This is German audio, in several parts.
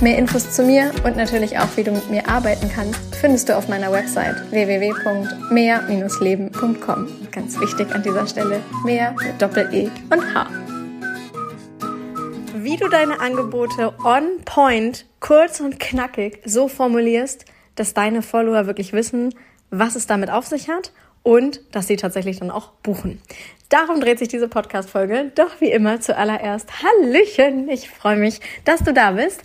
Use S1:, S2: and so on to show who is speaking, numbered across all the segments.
S1: Mehr Infos zu mir und natürlich auch, wie du mit mir arbeiten kannst, findest du auf meiner Website www.mehr-leben.com. Ganz wichtig an dieser Stelle, mehr mit Doppel-E und H. Wie du deine Angebote on point, kurz und knackig so formulierst, dass deine Follower wirklich wissen, was es damit auf sich hat und dass sie tatsächlich dann auch buchen. Darum dreht sich diese Podcast-Folge. Doch wie immer zuallererst Hallöchen. Ich freue mich, dass du da bist.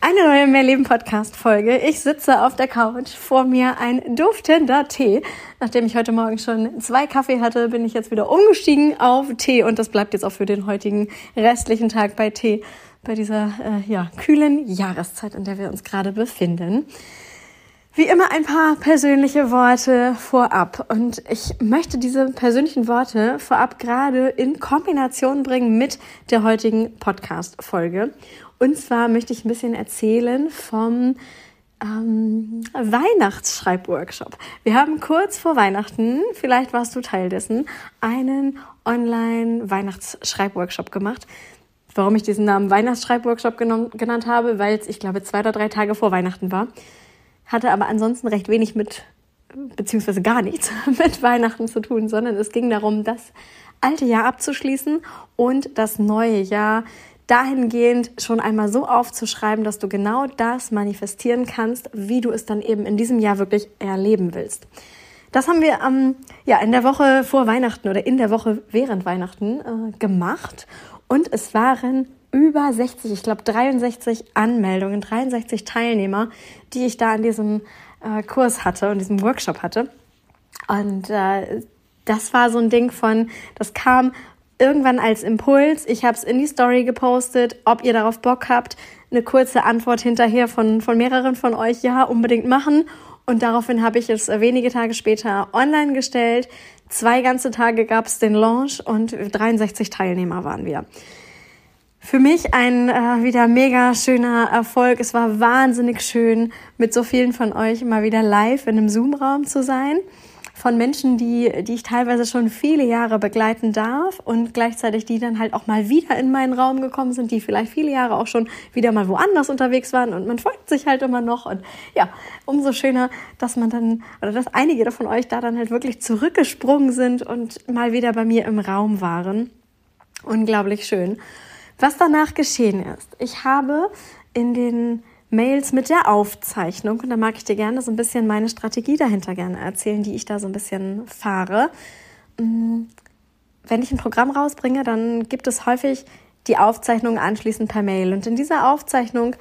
S1: Eine neue Mehrleben-Podcast-Folge. Ich sitze auf der Couch, vor mir ein duftender Tee. Nachdem ich heute Morgen schon zwei Kaffee hatte, bin ich jetzt wieder umgestiegen auf Tee und das bleibt jetzt auch für den heutigen restlichen Tag bei Tee, bei dieser äh, ja, kühlen Jahreszeit, in der wir uns gerade befinden. Wie immer ein paar persönliche Worte vorab. Und ich möchte diese persönlichen Worte vorab gerade in Kombination bringen mit der heutigen Podcast-Folge. Und zwar möchte ich ein bisschen erzählen vom ähm, Weihnachtsschreibworkshop. Wir haben kurz vor Weihnachten, vielleicht warst du Teil dessen, einen Online-Weihnachtsschreibworkshop gemacht. Warum ich diesen Namen Weihnachtsschreibworkshop genannt habe, weil es, ich glaube, zwei oder drei Tage vor Weihnachten war hatte aber ansonsten recht wenig mit, beziehungsweise gar nichts mit Weihnachten zu tun, sondern es ging darum, das alte Jahr abzuschließen und das neue Jahr dahingehend schon einmal so aufzuschreiben, dass du genau das manifestieren kannst, wie du es dann eben in diesem Jahr wirklich erleben willst. Das haben wir ähm, ja in der Woche vor Weihnachten oder in der Woche während Weihnachten äh, gemacht und es waren über 60, ich glaube 63 Anmeldungen, 63 Teilnehmer, die ich da in diesem äh, Kurs hatte und diesem Workshop hatte. Und äh, das war so ein Ding von, das kam irgendwann als Impuls. Ich habe es in die Story gepostet, ob ihr darauf Bock habt. Eine kurze Antwort hinterher von, von mehreren von euch, ja, unbedingt machen. Und daraufhin habe ich es wenige Tage später online gestellt. Zwei ganze Tage gab es den Launch und 63 Teilnehmer waren wir. Für mich ein äh, wieder mega schöner Erfolg. Es war wahnsinnig schön, mit so vielen von euch mal wieder live in einem Zoom-Raum zu sein. Von Menschen, die, die ich teilweise schon viele Jahre begleiten darf und gleichzeitig die dann halt auch mal wieder in meinen Raum gekommen sind, die vielleicht viele Jahre auch schon wieder mal woanders unterwegs waren und man folgt sich halt immer noch. Und ja, umso schöner, dass man dann, oder dass einige von euch da dann halt wirklich zurückgesprungen sind und mal wieder bei mir im Raum waren. Unglaublich schön. Was danach geschehen ist, ich habe in den Mails mit der Aufzeichnung, und da mag ich dir gerne so ein bisschen meine Strategie dahinter gerne erzählen, die ich da so ein bisschen fahre. Mm, wenn ich ein Programm rausbringe, dann gibt es häufig die Aufzeichnung anschließend per Mail. Und in dieser Aufzeichnung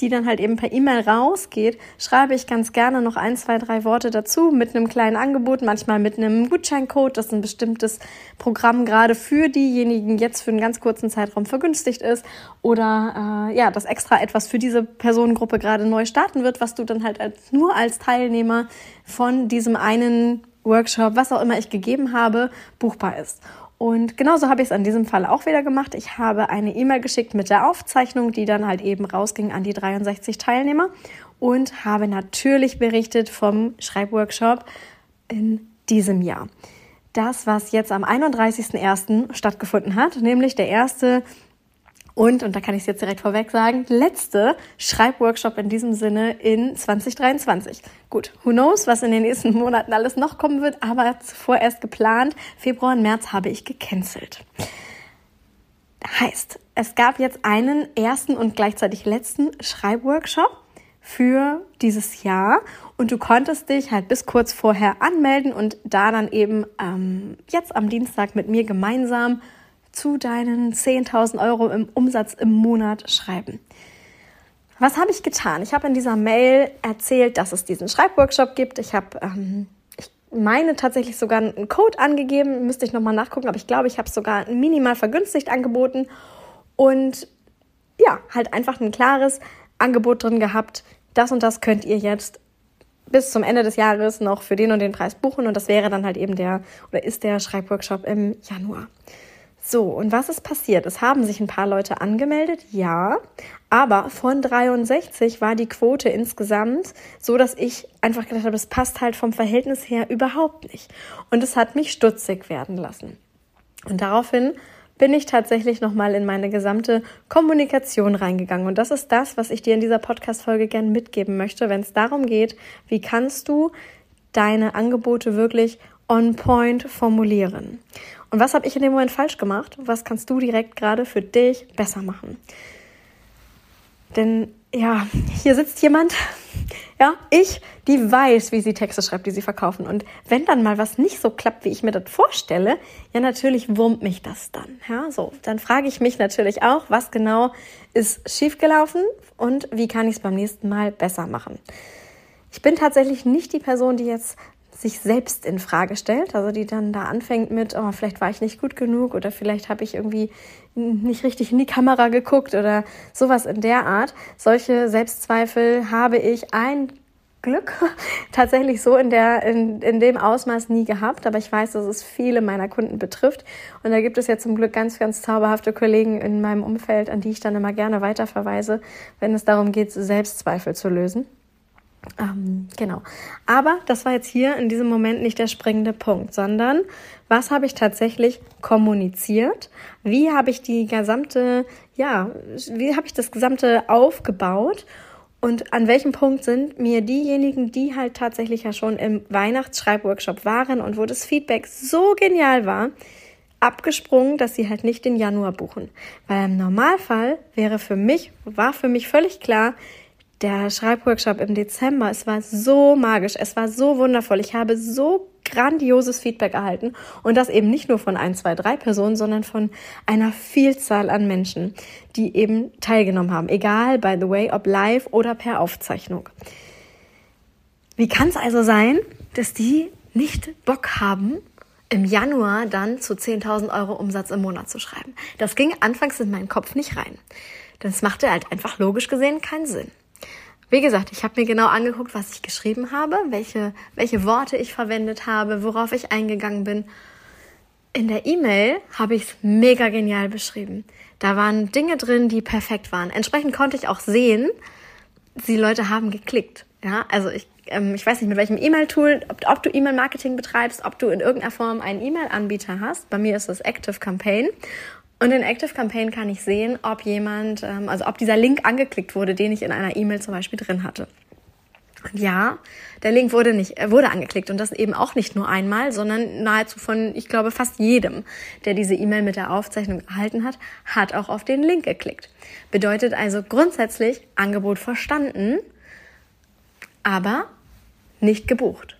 S1: die dann halt eben per E-Mail rausgeht, schreibe ich ganz gerne noch ein, zwei, drei Worte dazu mit einem kleinen Angebot, manchmal mit einem Gutscheincode, das ein bestimmtes Programm gerade für diejenigen jetzt für einen ganz kurzen Zeitraum vergünstigt ist oder äh, ja, das extra etwas für diese Personengruppe gerade neu starten wird, was du dann halt als, nur als Teilnehmer von diesem einen Workshop, was auch immer ich gegeben habe, buchbar ist. Und genauso habe ich es an diesem Fall auch wieder gemacht. Ich habe eine E-Mail geschickt mit der Aufzeichnung, die dann halt eben rausging an die 63 Teilnehmer und habe natürlich berichtet vom Schreibworkshop in diesem Jahr. Das, was jetzt am 31.01. stattgefunden hat, nämlich der erste und, und da kann ich es jetzt direkt vorweg sagen, letzte Schreibworkshop in diesem Sinne in 2023. Gut, who knows, was in den nächsten Monaten alles noch kommen wird, aber zuvor erst geplant. Februar und März habe ich gecancelt. Heißt, es gab jetzt einen ersten und gleichzeitig letzten Schreibworkshop für dieses Jahr und du konntest dich halt bis kurz vorher anmelden und da dann eben ähm, jetzt am Dienstag mit mir gemeinsam zu deinen 10.000 Euro im Umsatz im Monat schreiben. Was habe ich getan? Ich habe in dieser Mail erzählt, dass es diesen Schreibworkshop gibt. Ich habe, ähm, ich meine tatsächlich sogar einen Code angegeben, müsste ich nochmal nachgucken, aber ich glaube, ich habe es sogar minimal vergünstigt angeboten und ja, halt einfach ein klares Angebot drin gehabt. Das und das könnt ihr jetzt bis zum Ende des Jahres noch für den und den Preis buchen und das wäre dann halt eben der oder ist der Schreibworkshop im Januar. So, und was ist passiert? Es haben sich ein paar Leute angemeldet, ja, aber von 63 war die Quote insgesamt so, dass ich einfach gedacht habe, es passt halt vom Verhältnis her überhaupt nicht. Und es hat mich stutzig werden lassen. Und daraufhin bin ich tatsächlich nochmal in meine gesamte Kommunikation reingegangen. Und das ist das, was ich dir in dieser Podcast-Folge gern mitgeben möchte, wenn es darum geht, wie kannst du deine Angebote wirklich on point formulieren. Und was habe ich in dem Moment falsch gemacht? Was kannst du direkt gerade für dich besser machen? Denn ja, hier sitzt jemand, ja, ich, die weiß, wie sie Texte schreibt, die sie verkaufen. Und wenn dann mal was nicht so klappt, wie ich mir das vorstelle, ja, natürlich wurmt mich das dann. Ja, so, dann frage ich mich natürlich auch, was genau ist schiefgelaufen und wie kann ich es beim nächsten Mal besser machen. Ich bin tatsächlich nicht die Person, die jetzt sich selbst in Frage stellt, also die dann da anfängt mit, oh, vielleicht war ich nicht gut genug oder vielleicht habe ich irgendwie nicht richtig in die Kamera geguckt oder sowas in der Art. Solche Selbstzweifel habe ich ein Glück tatsächlich so in der in, in dem Ausmaß nie gehabt, aber ich weiß, dass es viele meiner Kunden betrifft und da gibt es ja zum Glück ganz ganz zauberhafte Kollegen in meinem Umfeld, an die ich dann immer gerne weiterverweise, wenn es darum geht, Selbstzweifel zu lösen. Ähm, genau. Aber das war jetzt hier in diesem Moment nicht der springende Punkt, sondern was habe ich tatsächlich kommuniziert? Wie habe ich die gesamte, ja, wie habe ich das gesamte aufgebaut? Und an welchem Punkt sind mir diejenigen, die halt tatsächlich ja schon im Weihnachtsschreibworkshop waren und wo das Feedback so genial war, abgesprungen, dass sie halt nicht den Januar buchen. Weil im Normalfall wäre für mich, war für mich völlig klar, der Schreibworkshop im Dezember, es war so magisch, es war so wundervoll. Ich habe so grandioses Feedback erhalten und das eben nicht nur von ein, zwei, drei Personen, sondern von einer Vielzahl an Menschen, die eben teilgenommen haben. Egal, by the way, ob live oder per Aufzeichnung. Wie kann es also sein, dass die nicht Bock haben, im Januar dann zu 10.000 Euro Umsatz im Monat zu schreiben? Das ging anfangs in meinen Kopf nicht rein. Das machte halt einfach logisch gesehen keinen Sinn. Wie gesagt, ich habe mir genau angeguckt, was ich geschrieben habe, welche, welche Worte ich verwendet habe, worauf ich eingegangen bin. In der E-Mail habe ich es mega genial beschrieben. Da waren Dinge drin, die perfekt waren. Entsprechend konnte ich auch sehen, die Leute haben geklickt. Ja, also ich, ähm, ich weiß nicht, mit welchem E-Mail-Tool, ob, ob du E-Mail-Marketing betreibst, ob du in irgendeiner Form einen E-Mail-Anbieter hast. Bei mir ist das Active Campaign. Und in Active Campaign kann ich sehen, ob jemand, ähm, also ob dieser Link angeklickt wurde, den ich in einer E-Mail zum Beispiel drin hatte. Und ja, der Link wurde nicht, äh, wurde angeklickt und das eben auch nicht nur einmal, sondern nahezu von, ich glaube, fast jedem, der diese E-Mail mit der Aufzeichnung erhalten hat, hat auch auf den Link geklickt. Bedeutet also grundsätzlich Angebot verstanden, aber nicht gebucht.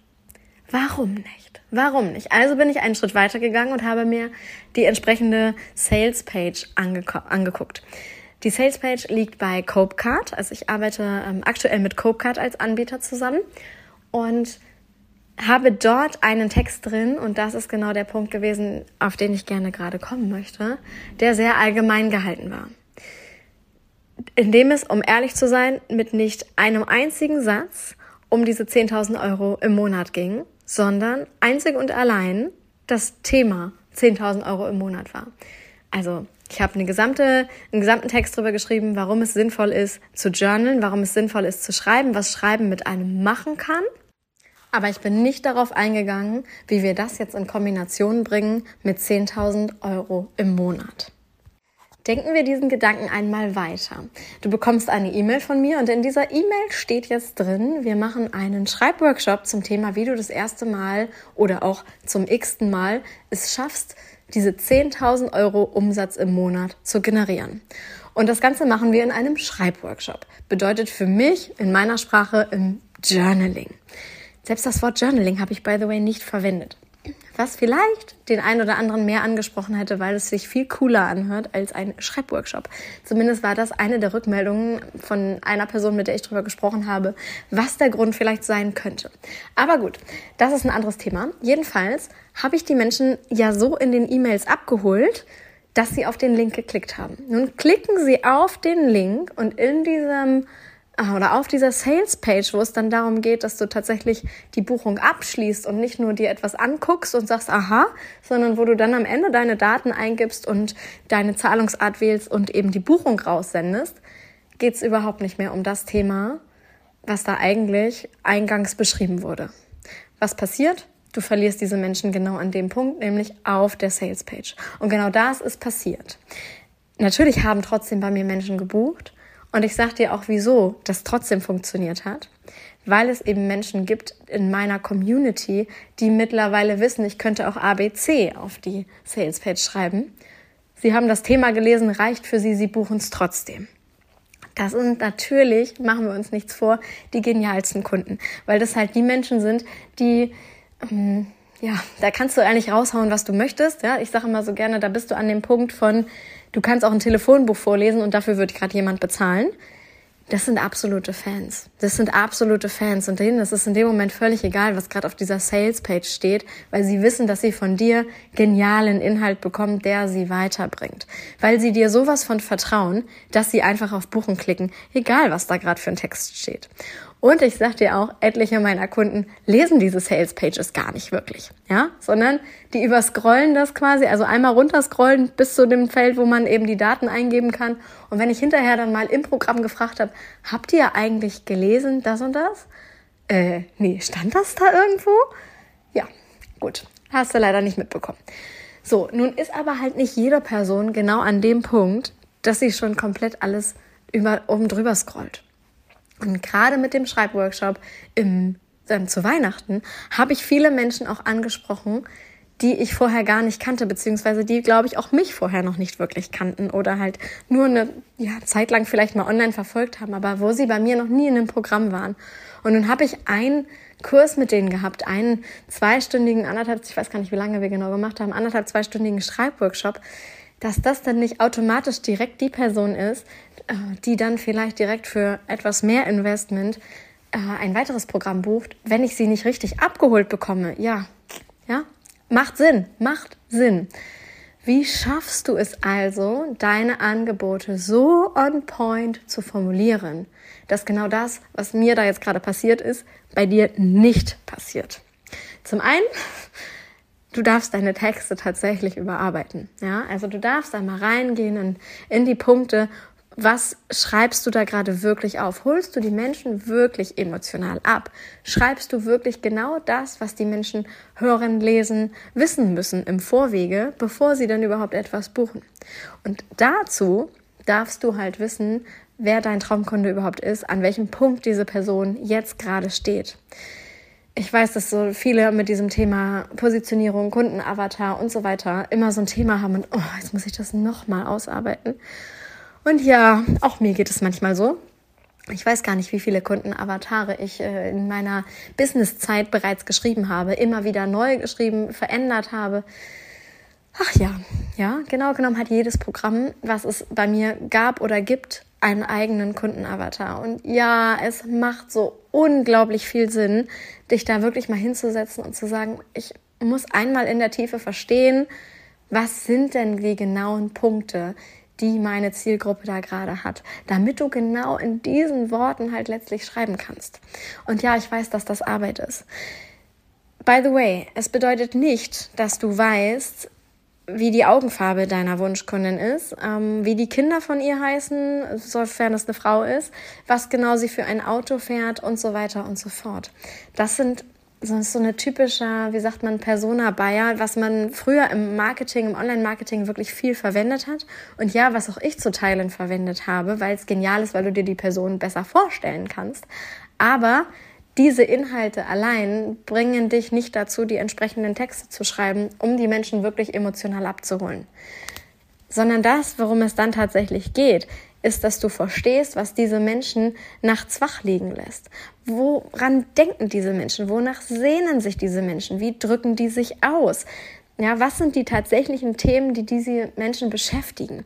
S1: Warum nicht? Warum nicht? Also bin ich einen Schritt weiter gegangen und habe mir die entsprechende Sales Page angeguckt. Die Sales Page liegt bei Copecard. Also ich arbeite ähm, aktuell mit Copecard als Anbieter zusammen und habe dort einen Text drin und das ist genau der Punkt gewesen, auf den ich gerne gerade kommen möchte, der sehr allgemein gehalten war. Indem es, um ehrlich zu sein, mit nicht einem einzigen Satz um diese 10.000 Euro im Monat ging, sondern einzig und allein das Thema 10.000 Euro im Monat war. Also ich habe eine gesamte, einen gesamten Text darüber geschrieben, warum es sinnvoll ist zu journalen, warum es sinnvoll ist zu schreiben, was Schreiben mit einem machen kann. Aber ich bin nicht darauf eingegangen, wie wir das jetzt in Kombination bringen mit 10.000 Euro im Monat. Denken wir diesen Gedanken einmal weiter. Du bekommst eine E-Mail von mir und in dieser E-Mail steht jetzt drin, wir machen einen Schreibworkshop zum Thema, wie du das erste Mal oder auch zum x-ten Mal es schaffst, diese 10.000 Euro Umsatz im Monat zu generieren. Und das Ganze machen wir in einem Schreibworkshop. Bedeutet für mich in meiner Sprache im Journaling. Selbst das Wort Journaling habe ich, by the way, nicht verwendet was vielleicht den einen oder anderen mehr angesprochen hätte, weil es sich viel cooler anhört als ein Schreibworkshop. Zumindest war das eine der Rückmeldungen von einer Person, mit der ich darüber gesprochen habe, was der Grund vielleicht sein könnte. Aber gut, das ist ein anderes Thema. Jedenfalls habe ich die Menschen ja so in den E-Mails abgeholt, dass sie auf den Link geklickt haben. Nun klicken sie auf den Link und in diesem oder auf dieser Sales Page, wo es dann darum geht, dass du tatsächlich die Buchung abschließt und nicht nur dir etwas anguckst und sagst, aha, sondern wo du dann am Ende deine Daten eingibst und deine Zahlungsart wählst und eben die Buchung raussendest, geht es überhaupt nicht mehr um das Thema, was da eigentlich eingangs beschrieben wurde. Was passiert? Du verlierst diese Menschen genau an dem Punkt, nämlich auf der Sales Page. Und genau das ist passiert. Natürlich haben trotzdem bei mir Menschen gebucht. Und ich sage dir auch, wieso das trotzdem funktioniert hat. Weil es eben Menschen gibt in meiner Community, die mittlerweile wissen, ich könnte auch ABC auf die Sales Page schreiben. Sie haben das Thema gelesen, reicht für sie, sie buchen es trotzdem. Das sind natürlich, machen wir uns nichts vor, die genialsten Kunden, weil das halt die Menschen sind, die ähm, ja, da kannst du eigentlich raushauen, was du möchtest. Ja, ich sage immer so gerne, da bist du an dem Punkt von, du kannst auch ein Telefonbuch vorlesen und dafür wird gerade jemand bezahlen das sind absolute Fans. Das sind absolute Fans und denen ist es in dem Moment völlig egal, was gerade auf dieser Sales-Page steht, weil sie wissen, dass sie von dir genialen Inhalt bekommen, der sie weiterbringt. Weil sie dir sowas von vertrauen, dass sie einfach auf Buchen klicken, egal was da gerade für ein Text steht. Und ich sag dir auch, etliche meiner Kunden lesen diese Sales Pages gar nicht wirklich, ja, sondern die überscrollen das quasi, also einmal runterscrollen bis zu dem Feld, wo man eben die Daten eingeben kann. Und wenn ich hinterher dann mal im Programm gefragt habe, habt ihr eigentlich gelesen das und das? Äh, nee, stand das da irgendwo? Ja, gut, hast du leider nicht mitbekommen. So, nun ist aber halt nicht jede Person genau an dem Punkt, dass sie schon komplett alles über, oben drüber scrollt. Und gerade mit dem Schreibworkshop im, dann zu Weihnachten habe ich viele Menschen auch angesprochen, die ich vorher gar nicht kannte, beziehungsweise die, glaube ich, auch mich vorher noch nicht wirklich kannten oder halt nur eine ja, Zeit lang vielleicht mal online verfolgt haben, aber wo sie bei mir noch nie in einem Programm waren. Und nun habe ich einen Kurs mit denen gehabt, einen zweistündigen, anderthalb, ich weiß gar nicht, wie lange wir genau gemacht haben, anderthalb, zweistündigen Schreibworkshop, dass das dann nicht automatisch direkt die Person ist, äh, die dann vielleicht direkt für etwas mehr Investment äh, ein weiteres Programm bucht, wenn ich sie nicht richtig abgeholt bekomme. Ja, ja, macht Sinn, macht Sinn. Wie schaffst du es also, deine Angebote so on point zu formulieren, dass genau das, was mir da jetzt gerade passiert ist, bei dir nicht passiert? Zum einen du darfst deine Texte tatsächlich überarbeiten. Ja, also du darfst einmal reingehen in, in die Punkte, was schreibst du da gerade wirklich auf? Holst du die Menschen wirklich emotional ab? Schreibst du wirklich genau das, was die Menschen hören, lesen, wissen müssen im Vorwege, bevor sie dann überhaupt etwas buchen? Und dazu darfst du halt wissen, wer dein Traumkunde überhaupt ist, an welchem Punkt diese Person jetzt gerade steht ich weiß, dass so viele mit diesem Thema Positionierung, Kundenavatar und so weiter immer so ein Thema haben und oh, jetzt muss ich das nochmal ausarbeiten. Und ja, auch mir geht es manchmal so. Ich weiß gar nicht, wie viele Kundenavatare ich äh, in meiner Businesszeit bereits geschrieben habe, immer wieder neu geschrieben, verändert habe. Ach ja, ja, genau genommen hat jedes Programm, was es bei mir gab oder gibt, einen eigenen Kundenavatar. Und ja, es macht so unglaublich viel Sinn, dich da wirklich mal hinzusetzen und zu sagen, ich muss einmal in der Tiefe verstehen, was sind denn die genauen Punkte, die meine Zielgruppe da gerade hat, damit du genau in diesen Worten halt letztlich schreiben kannst. Und ja, ich weiß, dass das Arbeit ist. By the way, es bedeutet nicht, dass du weißt, wie die Augenfarbe deiner Wunschkundin ist, ähm, wie die Kinder von ihr heißen, sofern es eine Frau ist, was genau sie für ein Auto fährt und so weiter und so fort. Das sind ist so eine typische, wie sagt man, Persona Bayer, was man früher im Marketing, im Online-Marketing wirklich viel verwendet hat. Und ja, was auch ich zu Teilen verwendet habe, weil es genial ist, weil du dir die Person besser vorstellen kannst. Aber diese Inhalte allein bringen dich nicht dazu, die entsprechenden Texte zu schreiben, um die Menschen wirklich emotional abzuholen. Sondern das, worum es dann tatsächlich geht, ist, dass du verstehst, was diese Menschen nachts wach liegen lässt. Woran denken diese Menschen? Wonach sehnen sich diese Menschen? Wie drücken die sich aus? Ja, was sind die tatsächlichen Themen, die diese Menschen beschäftigen?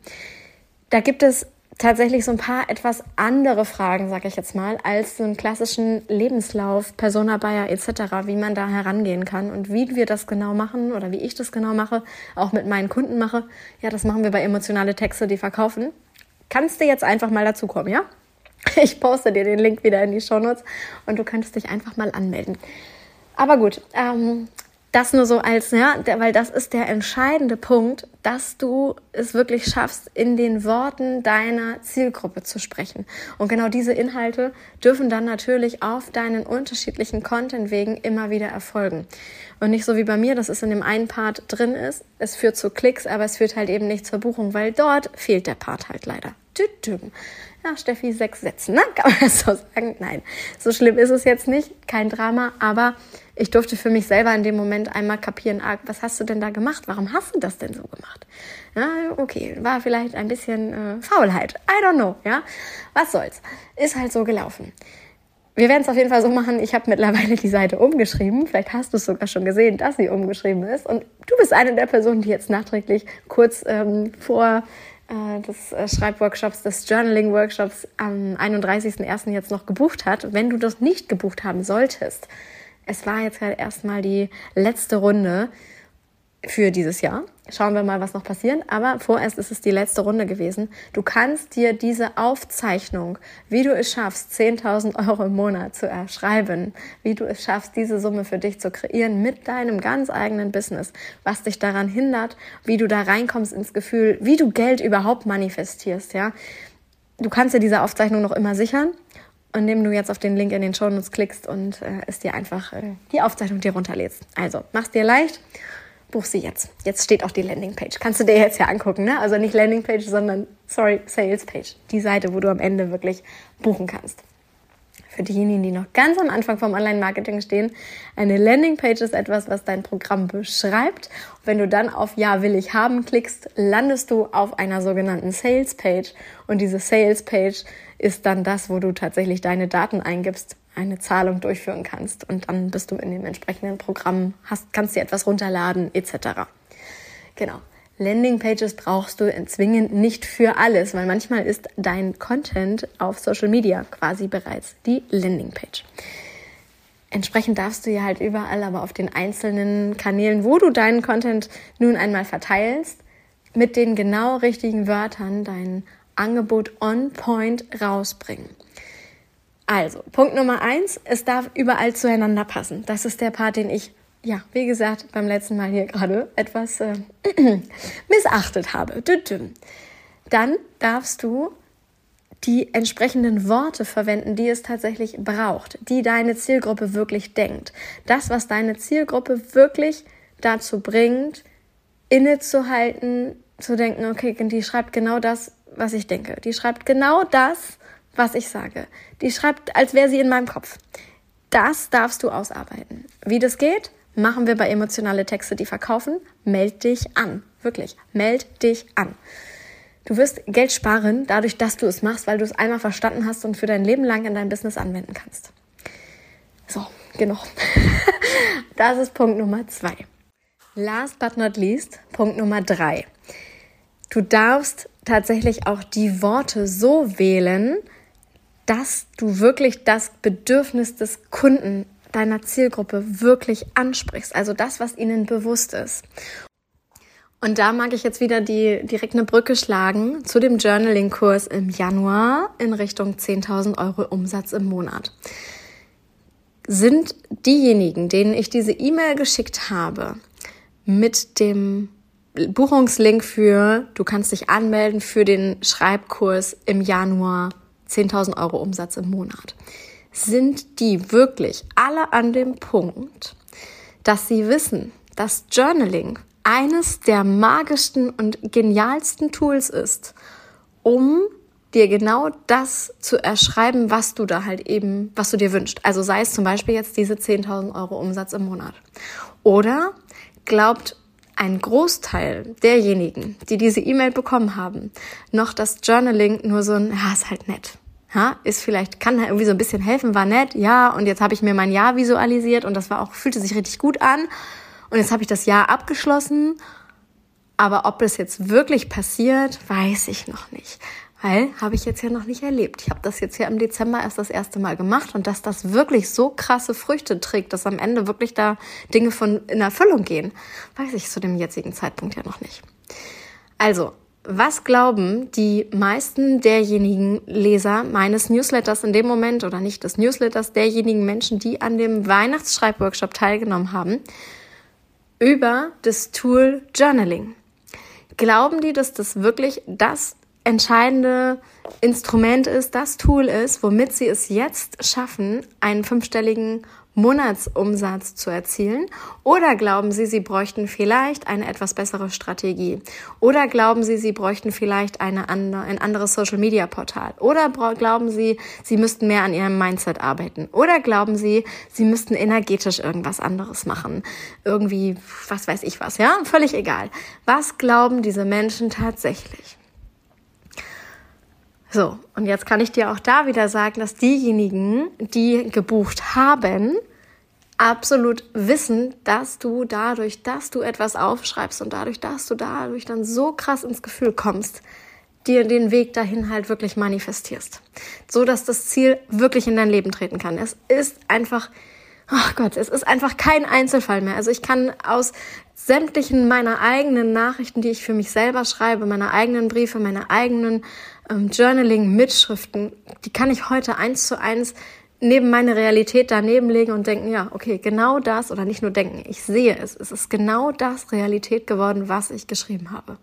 S1: Da gibt es tatsächlich so ein paar etwas andere Fragen, sag ich jetzt mal, als so einen klassischen Lebenslauf, Persona Bayer etc., wie man da herangehen kann und wie wir das genau machen oder wie ich das genau mache, auch mit meinen Kunden mache. Ja, das machen wir bei emotionale Texte, die verkaufen. Kannst du jetzt einfach mal dazukommen, ja? Ich poste dir den Link wieder in die Shownotes und du könntest dich einfach mal anmelden. Aber gut, ähm, das nur so als, ja, weil das ist der entscheidende Punkt, dass du es wirklich schaffst, in den Worten deiner Zielgruppe zu sprechen. Und genau diese Inhalte dürfen dann natürlich auf deinen unterschiedlichen Content-Wegen immer wieder erfolgen. Und nicht so wie bei mir, dass es in dem einen Part drin ist. Es führt zu Klicks, aber es führt halt eben nicht zur Buchung, weil dort fehlt der Part halt leider. Ja, Steffi, sechs Sätze, ne? Kann man das so sagen? Nein, so schlimm ist es jetzt nicht. Kein Drama, aber ich durfte für mich selber in dem Moment einmal kapieren, ah, was hast du denn da gemacht? Warum hast du das denn so gemacht? Ja, okay, war vielleicht ein bisschen äh, Faulheit. I don't know, ja. Was soll's. Ist halt so gelaufen. Wir werden es auf jeden Fall so machen. Ich habe mittlerweile die Seite umgeschrieben. Vielleicht hast du es sogar schon gesehen, dass sie umgeschrieben ist. Und du bist eine der Personen, die jetzt nachträglich kurz ähm, vor des äh, Schreibworkshops, des Journaling-Workshops am 31.01. jetzt noch gebucht hat. Wenn du das nicht gebucht haben solltest, es war jetzt halt erstmal die letzte Runde für dieses Jahr. Schauen wir mal, was noch passiert. Aber vorerst ist es die letzte Runde gewesen. Du kannst dir diese Aufzeichnung, wie du es schaffst, 10.000 Euro im Monat zu erschreiben, wie du es schaffst, diese Summe für dich zu kreieren mit deinem ganz eigenen Business, was dich daran hindert, wie du da reinkommst ins Gefühl, wie du Geld überhaupt manifestierst, ja. Du kannst dir diese Aufzeichnung noch immer sichern indem du jetzt auf den Link in den Show Notes klickst und äh, es dir einfach äh, die Aufzeichnung dir runterlädst. Also, mach's dir leicht, buch sie jetzt. Jetzt steht auch die Landingpage. Kannst du dir jetzt ja angucken, ne? Also nicht Landingpage, sondern, sorry, Salespage. Die Seite, wo du am Ende wirklich buchen kannst. Für diejenigen, die noch ganz am Anfang vom Online-Marketing stehen, eine Landingpage ist etwas, was dein Programm beschreibt. Wenn du dann auf Ja will ich haben klickst, landest du auf einer sogenannten Sales-Page. Und diese Sales-Page ist dann das, wo du tatsächlich deine Daten eingibst, eine Zahlung durchführen kannst und dann bist du in dem entsprechenden Programm, hast, kannst dir etwas runterladen etc. Genau. Landingpages brauchst du zwingend nicht für alles, weil manchmal ist dein Content auf Social Media quasi bereits die Landingpage. Entsprechend darfst du ja halt überall, aber auf den einzelnen Kanälen, wo du deinen Content nun einmal verteilst, mit den genau richtigen Wörtern deinen Angebot on point rausbringen. Also, Punkt Nummer eins, es darf überall zueinander passen. Das ist der Part, den ich, ja, wie gesagt, beim letzten Mal hier gerade etwas äh, missachtet habe. Dann darfst du die entsprechenden Worte verwenden, die es tatsächlich braucht, die deine Zielgruppe wirklich denkt. Das, was deine Zielgruppe wirklich dazu bringt, innezuhalten, zu denken, okay, die schreibt genau das, was ich denke. Die schreibt genau das, was ich sage. Die schreibt, als wäre sie in meinem Kopf. Das darfst du ausarbeiten. Wie das geht, machen wir bei emotionale Texte, die verkaufen. Meld dich an. Wirklich. Meld dich an. Du wirst Geld sparen, dadurch, dass du es machst, weil du es einmal verstanden hast und für dein Leben lang in deinem Business anwenden kannst. So, genau. das ist Punkt Nummer zwei. Last but not least, Punkt Nummer drei. Du darfst tatsächlich auch die Worte so wählen, dass du wirklich das Bedürfnis des Kunden, deiner Zielgruppe wirklich ansprichst. Also das, was ihnen bewusst ist. Und da mag ich jetzt wieder die direkt eine Brücke schlagen zu dem Journaling-Kurs im Januar in Richtung 10.000 Euro Umsatz im Monat. Sind diejenigen, denen ich diese E-Mail geschickt habe, mit dem Buchungslink für, du kannst dich anmelden für den Schreibkurs im Januar 10.000 Euro Umsatz im Monat. Sind die wirklich alle an dem Punkt, dass sie wissen, dass Journaling eines der magischsten und genialsten Tools ist, um dir genau das zu erschreiben, was du da halt eben, was du dir wünschst. Also sei es zum Beispiel jetzt diese 10.000 Euro Umsatz im Monat. Oder glaubt ein Großteil derjenigen, die diese E-Mail bekommen haben, noch das Journaling nur so ein, ja, ist halt nett. Ja, ist vielleicht, kann irgendwie so ein bisschen helfen, war nett, ja, und jetzt habe ich mir mein Jahr visualisiert und das war auch, fühlte sich richtig gut an. Und jetzt habe ich das Jahr abgeschlossen. Aber ob das jetzt wirklich passiert, weiß ich noch nicht. Weil habe ich jetzt ja noch nicht erlebt. Ich habe das jetzt ja im Dezember erst das erste Mal gemacht und dass das wirklich so krasse Früchte trägt, dass am Ende wirklich da Dinge von in Erfüllung gehen, weiß ich zu dem jetzigen Zeitpunkt ja noch nicht. Also, was glauben die meisten derjenigen Leser meines Newsletters in dem Moment oder nicht des Newsletters, derjenigen Menschen, die an dem Weihnachtsschreibworkshop teilgenommen haben, über das Tool Journaling? Glauben die, dass das wirklich das entscheidende Instrument ist, das Tool ist, womit sie es jetzt schaffen, einen fünfstelligen Monatsumsatz zu erzielen? Oder glauben Sie, Sie bräuchten vielleicht eine etwas bessere Strategie? Oder glauben Sie, Sie bräuchten vielleicht eine andere, ein anderes Social-Media-Portal? Oder glauben Sie, Sie müssten mehr an Ihrem Mindset arbeiten? Oder glauben Sie, Sie müssten energetisch irgendwas anderes machen? Irgendwie, was weiß ich was, ja? Völlig egal. Was glauben diese Menschen tatsächlich? So, und jetzt kann ich dir auch da wieder sagen, dass diejenigen, die gebucht haben, absolut wissen, dass du dadurch, dass du etwas aufschreibst und dadurch, dass du dadurch dann so krass ins Gefühl kommst, dir den Weg dahin halt wirklich manifestierst. So dass das Ziel wirklich in dein Leben treten kann. Es ist einfach, ach oh Gott, es ist einfach kein Einzelfall mehr. Also ich kann aus sämtlichen meiner eigenen Nachrichten, die ich für mich selber schreibe, meiner eigenen Briefe, meiner eigenen ähm, Journaling-Mitschriften, die kann ich heute eins zu eins neben meine Realität daneben legen und denken, ja, okay, genau das oder nicht nur denken, ich sehe es. Es ist genau das Realität geworden, was ich geschrieben habe.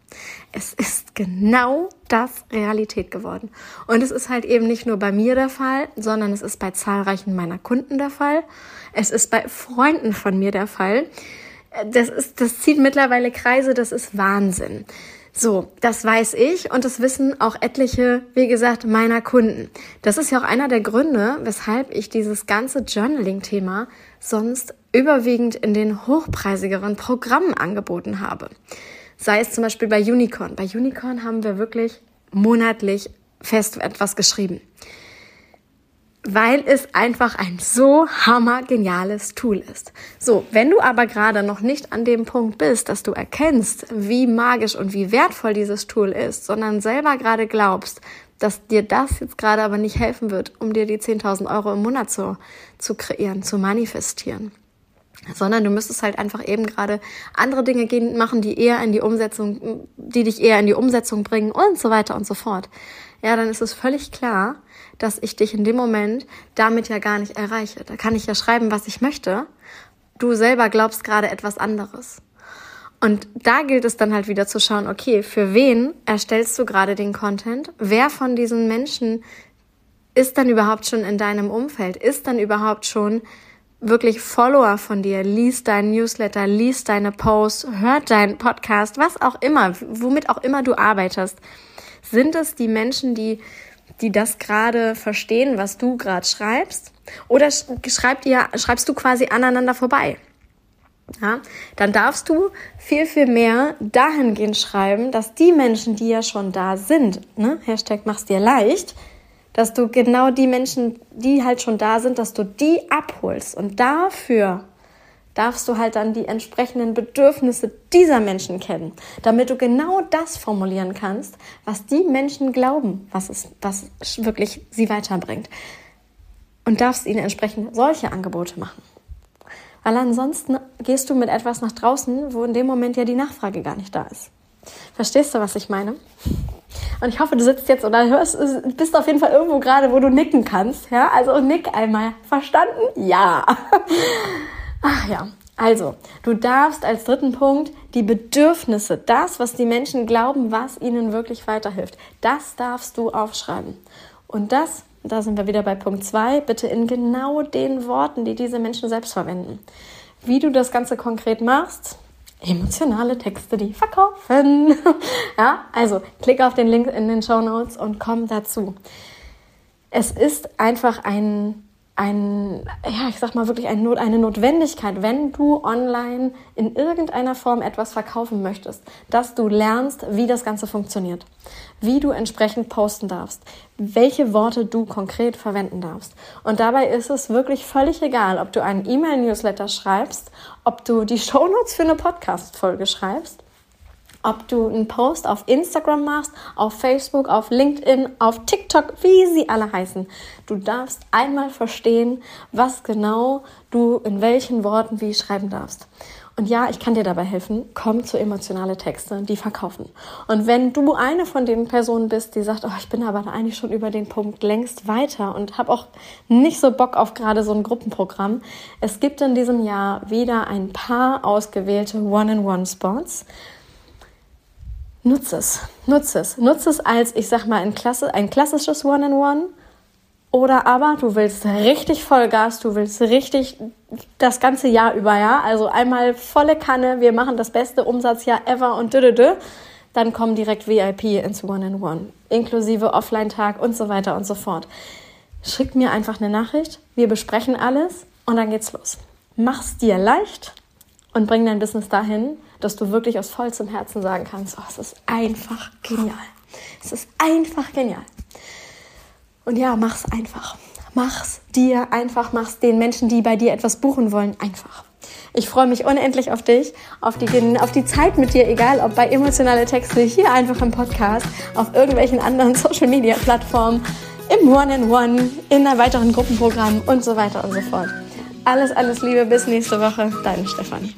S1: Es ist genau das Realität geworden. Und es ist halt eben nicht nur bei mir der Fall, sondern es ist bei zahlreichen meiner Kunden der Fall. Es ist bei Freunden von mir der Fall. Das ist, das zieht mittlerweile Kreise, das ist Wahnsinn. So, das weiß ich und das wissen auch etliche, wie gesagt, meiner Kunden. Das ist ja auch einer der Gründe, weshalb ich dieses ganze Journaling-Thema sonst überwiegend in den hochpreisigeren Programmen angeboten habe. Sei es zum Beispiel bei Unicorn. Bei Unicorn haben wir wirklich monatlich fest etwas geschrieben weil es einfach ein so hammergeniales Tool ist. So, wenn du aber gerade noch nicht an dem Punkt bist, dass du erkennst, wie magisch und wie wertvoll dieses Tool ist, sondern selber gerade glaubst, dass dir das jetzt gerade aber nicht helfen wird, um dir die 10.000 Euro im Monat zu, zu kreieren, zu manifestieren. Sondern du müsstest halt einfach eben gerade andere Dinge gehen, machen, die eher in die Umsetzung, die dich eher in die Umsetzung bringen und so weiter und so fort. Ja, dann ist es völlig klar, dass ich dich in dem Moment damit ja gar nicht erreiche. Da kann ich ja schreiben, was ich möchte. Du selber glaubst gerade etwas anderes. Und da gilt es dann halt wieder zu schauen, okay, für wen erstellst du gerade den Content? Wer von diesen Menschen ist dann überhaupt schon in deinem Umfeld? Ist dann überhaupt schon wirklich Follower von dir? Liest deinen Newsletter, liest deine Posts, hört deinen Podcast, was auch immer, womit auch immer du arbeitest. Sind es die Menschen, die die das gerade verstehen, was du gerade schreibst? Oder schreibt ihr, schreibst du quasi aneinander vorbei? Ja, dann darfst du viel, viel mehr dahingehend schreiben, dass die Menschen, die ja schon da sind, ne, Hashtag mach's dir leicht, dass du genau die Menschen, die halt schon da sind, dass du die abholst. Und dafür darfst du halt dann die entsprechenden Bedürfnisse dieser Menschen kennen, damit du genau das formulieren kannst, was die Menschen glauben, was es, was wirklich sie weiterbringt. Und darfst ihnen entsprechend solche Angebote machen. Weil ansonsten gehst du mit etwas nach draußen, wo in dem Moment ja die Nachfrage gar nicht da ist. Verstehst du, was ich meine? Und ich hoffe, du sitzt jetzt oder hörst, bist auf jeden Fall irgendwo gerade, wo du nicken kannst. Ja, also nick einmal. Verstanden? Ja. Ach ja, also, du darfst als dritten Punkt die Bedürfnisse, das, was die Menschen glauben, was ihnen wirklich weiterhilft, das darfst du aufschreiben. Und das, da sind wir wieder bei Punkt zwei, bitte in genau den Worten, die diese Menschen selbst verwenden. Wie du das Ganze konkret machst, emotionale Texte, die verkaufen. ja, also klick auf den Link in den Show Notes und komm dazu. Es ist einfach ein ein, ja, ich sag mal wirklich eine Notwendigkeit, wenn du online in irgendeiner Form etwas verkaufen möchtest, dass du lernst, wie das Ganze funktioniert, wie du entsprechend posten darfst, welche Worte du konkret verwenden darfst. Und dabei ist es wirklich völlig egal, ob du einen E-Mail-Newsletter schreibst, ob du die Shownotes für eine Podcast-Folge schreibst ob du einen Post auf Instagram machst, auf Facebook, auf LinkedIn, auf TikTok, wie sie alle heißen. Du darfst einmal verstehen, was genau du in welchen Worten wie schreiben darfst. Und ja, ich kann dir dabei helfen. Komm zu emotionale Texte, die verkaufen. Und wenn du eine von den Personen bist, die sagt, oh, ich bin aber eigentlich schon über den Punkt längst weiter und habe auch nicht so Bock auf gerade so ein Gruppenprogramm. Es gibt in diesem Jahr wieder ein paar ausgewählte One-in-One-Spots. Nutze es, nutze es, nutze es als, ich sag mal, ein, Klasse, ein klassisches One-in-One. -One oder aber du willst richtig Vollgas, du willst richtig das ganze Jahr über, ja. Also einmal volle Kanne, wir machen das beste Umsatzjahr ever und dödödö. Dann kommen direkt VIP ins One-in-One, inklusive Offline-Tag und so weiter und so fort. Schick mir einfach eine Nachricht, wir besprechen alles und dann geht's los. Mach's dir leicht und bring dein Business dahin, dass du wirklich aus vollstem Herzen sagen kannst, oh, es ist einfach genial. Es ist einfach genial. Und ja, mach's einfach. Mach's dir einfach, mach's den Menschen, die bei dir etwas buchen wollen, einfach. Ich freue mich unendlich auf dich, auf die, auf die Zeit mit dir, egal ob bei emotionale Texte hier einfach im Podcast, auf irgendwelchen anderen Social Media Plattformen, im One-in-One, -One, in einem weiteren Gruppenprogramm und so weiter und so fort. Alles, alles Liebe, bis nächste Woche, dein Stefan.